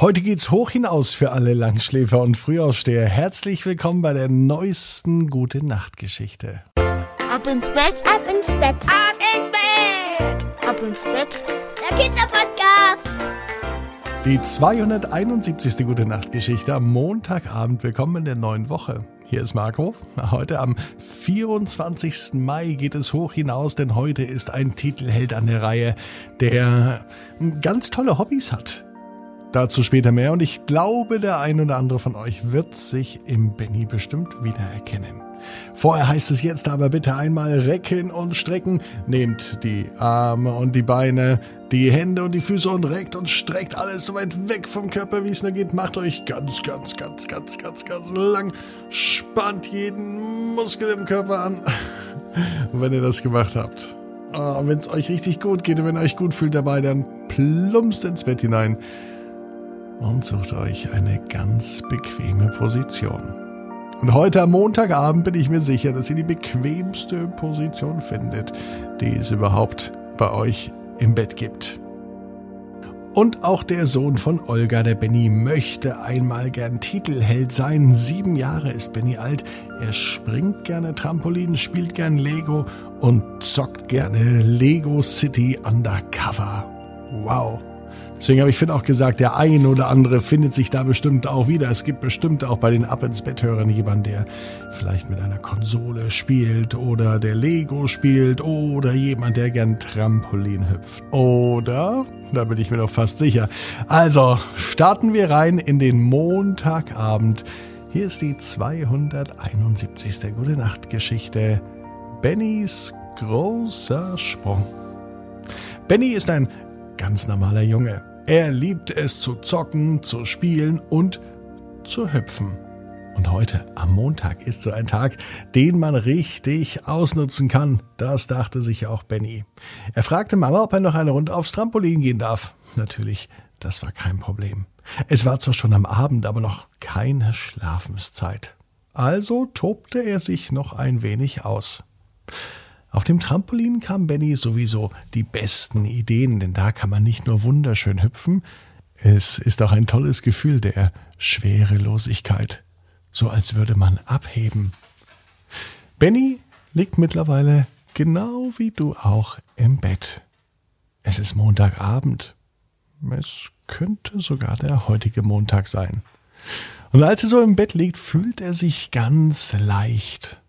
Heute geht's hoch hinaus für alle Langschläfer und Frühaufsteher. Herzlich willkommen bei der neuesten Gute Nacht Geschichte. Ab ins Bett, ab ins Bett, ab ins Bett, ab ins Bett. Der Kinderpodcast. Die 271. Gute Nacht Geschichte am Montagabend. Willkommen in der neuen Woche. Hier ist Marco. Heute am 24. Mai geht es hoch hinaus, denn heute ist ein Titelheld an der Reihe, der ganz tolle Hobbys hat. Dazu später mehr und ich glaube, der ein oder andere von euch wird sich im Benny bestimmt wiedererkennen. Vorher heißt es jetzt aber bitte einmal recken und strecken. Nehmt die Arme und die Beine, die Hände und die Füße und reckt und streckt alles so weit weg vom Körper, wie es nur geht. Macht euch ganz, ganz, ganz, ganz, ganz, ganz lang. Spannt jeden Muskel im Körper an, wenn ihr das gemacht habt. Oh, wenn es euch richtig gut geht und wenn ihr euch gut fühlt dabei, dann plumpst ins Bett hinein und sucht euch eine ganz bequeme Position. Und heute am Montagabend bin ich mir sicher, dass ihr die bequemste Position findet, die es überhaupt bei euch im Bett gibt. Und auch der Sohn von Olga, der Benny, möchte einmal gern Titelheld sein. Sieben Jahre ist Benny alt. Er springt gerne Trampolin, spielt gern Lego und zockt gerne Lego City Undercover. Wow. Deswegen habe ich Finn auch gesagt, der ein oder andere findet sich da bestimmt auch wieder. Es gibt bestimmt auch bei den Ab ins Bett Hörern jemanden, der vielleicht mit einer Konsole spielt oder der Lego spielt oder jemand, der gern Trampolin hüpft. Oder, da bin ich mir doch fast sicher. Also, starten wir rein in den Montagabend. Hier ist die 271. Gute Nacht Geschichte. Bennys großer Sprung. Benny ist ein ganz normaler Junge. Er liebt es zu zocken, zu spielen und zu hüpfen. Und heute, am Montag, ist so ein Tag, den man richtig ausnutzen kann. Das dachte sich auch Benny. Er fragte Mama, ob er noch eine Runde aufs Trampolin gehen darf. Natürlich, das war kein Problem. Es war zwar schon am Abend, aber noch keine Schlafenszeit. Also tobte er sich noch ein wenig aus. Auf dem Trampolin kam Benny sowieso die besten Ideen, denn da kann man nicht nur wunderschön hüpfen, es ist auch ein tolles Gefühl der Schwerelosigkeit, so als würde man abheben. Benny liegt mittlerweile genau wie du auch im Bett. Es ist Montagabend. Es könnte sogar der heutige Montag sein. Und als er so im Bett liegt, fühlt er sich ganz leicht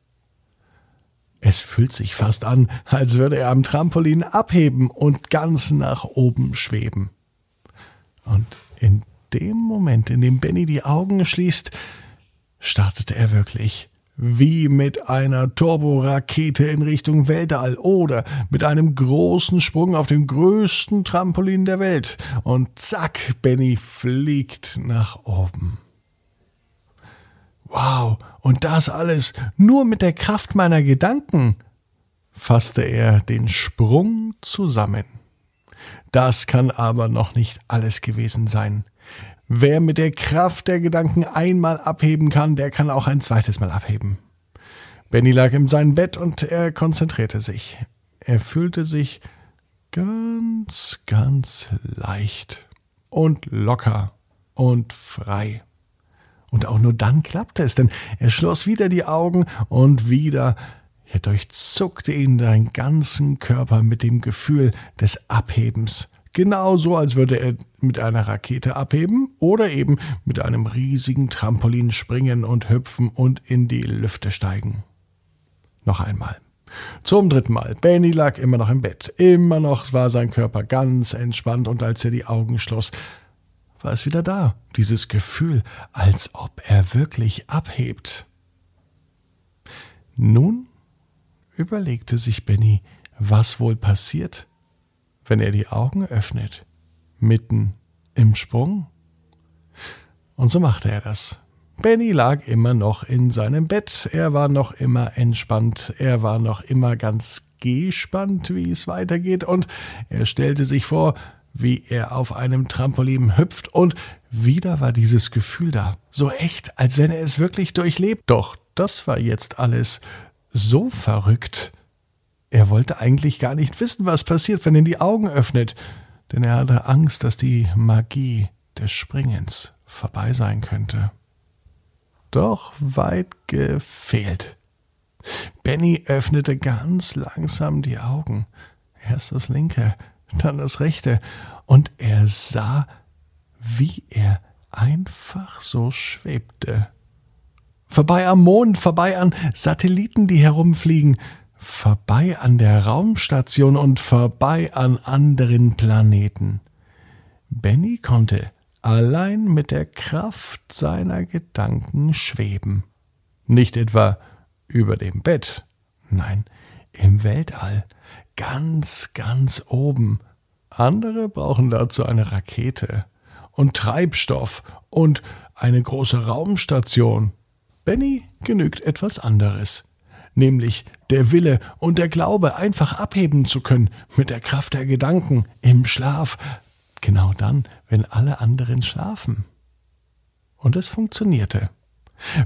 es fühlt sich fast an, als würde er am Trampolin abheben und ganz nach oben schweben. Und in dem Moment, in dem Benny die Augen schließt, startete er wirklich wie mit einer Turborakete in Richtung Weltall oder mit einem großen Sprung auf dem größten Trampolin der Welt. Und zack, Benny fliegt nach oben. Wow, und das alles nur mit der Kraft meiner Gedanken, fasste er den Sprung zusammen. Das kann aber noch nicht alles gewesen sein. Wer mit der Kraft der Gedanken einmal abheben kann, der kann auch ein zweites Mal abheben. Benny lag in seinem Bett und er konzentrierte sich. Er fühlte sich ganz, ganz leicht und locker und frei. Und auch nur dann klappte es, denn er schloss wieder die Augen und wieder er durchzuckte ihn seinen ganzen Körper mit dem Gefühl des Abhebens. Genauso, als würde er mit einer Rakete abheben oder eben mit einem riesigen Trampolin springen und hüpfen und in die Lüfte steigen. Noch einmal. Zum dritten Mal. Benny lag immer noch im Bett. Immer noch war sein Körper ganz entspannt und als er die Augen schloss, war es wieder da, dieses Gefühl, als ob er wirklich abhebt. Nun überlegte sich Benny, was wohl passiert, wenn er die Augen öffnet, mitten im Sprung. Und so machte er das. Benny lag immer noch in seinem Bett, er war noch immer entspannt, er war noch immer ganz gespannt, wie es weitergeht, und er stellte sich vor, wie er auf einem Trampolin hüpft und wieder war dieses Gefühl da, so echt, als wenn er es wirklich durchlebt. Doch das war jetzt alles so verrückt. Er wollte eigentlich gar nicht wissen, was passiert, wenn er die Augen öffnet, denn er hatte Angst, dass die Magie des Springens vorbei sein könnte. Doch weit gefehlt. Benny öffnete ganz langsam die Augen. Erst das linke, dann das rechte, und er sah, wie er einfach so schwebte. Vorbei am Mond, vorbei an Satelliten, die herumfliegen, vorbei an der Raumstation und vorbei an anderen Planeten. Benny konnte allein mit der Kraft seiner Gedanken schweben. Nicht etwa über dem Bett, nein, im Weltall, ganz, ganz oben. Andere brauchen dazu eine Rakete und Treibstoff und eine große Raumstation. Benny genügt etwas anderes, nämlich der Wille und der Glaube, einfach abheben zu können mit der Kraft der Gedanken im Schlaf, genau dann, wenn alle anderen schlafen. Und es funktionierte.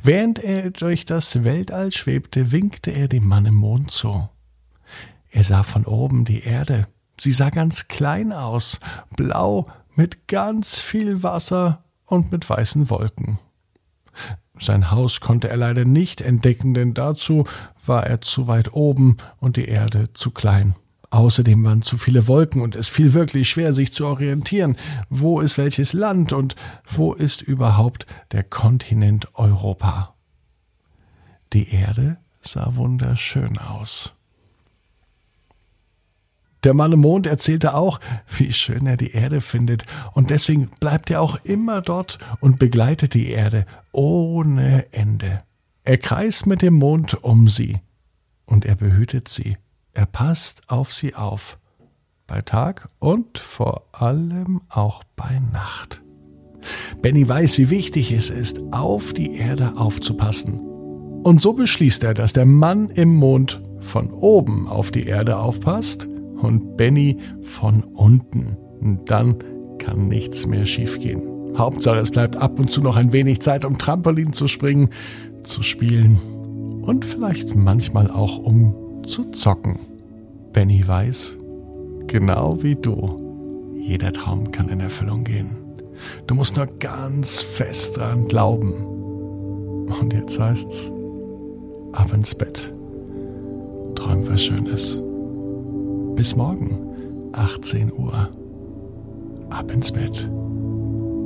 Während er durch das Weltall schwebte, winkte er dem Mann im Mond zu. Er sah von oben die Erde. Sie sah ganz klein aus, blau, mit ganz viel Wasser und mit weißen Wolken. Sein Haus konnte er leider nicht entdecken, denn dazu war er zu weit oben und die Erde zu klein. Außerdem waren zu viele Wolken und es fiel wirklich schwer, sich zu orientieren. Wo ist welches Land und wo ist überhaupt der Kontinent Europa? Die Erde sah wunderschön aus. Der Mann im Mond erzählte auch, wie schön er die Erde findet, und deswegen bleibt er auch immer dort und begleitet die Erde ohne Ende. Er kreist mit dem Mond um sie, und er behütet sie, er passt auf sie auf, bei Tag und vor allem auch bei Nacht. Benny weiß, wie wichtig es ist, auf die Erde aufzupassen. Und so beschließt er, dass der Mann im Mond von oben auf die Erde aufpasst und Benny von unten. Und dann kann nichts mehr schiefgehen. Hauptsache, es bleibt ab und zu noch ein wenig Zeit, um Trampolin zu springen, zu spielen und vielleicht manchmal auch um zu zocken. Benny weiß, genau wie du, jeder Traum kann in Erfüllung gehen. Du musst nur ganz fest dran glauben. Und jetzt heißt's, ab ins Bett. Träum was Schönes. Bis morgen, 18 Uhr. Ab ins Bett.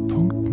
Punkt.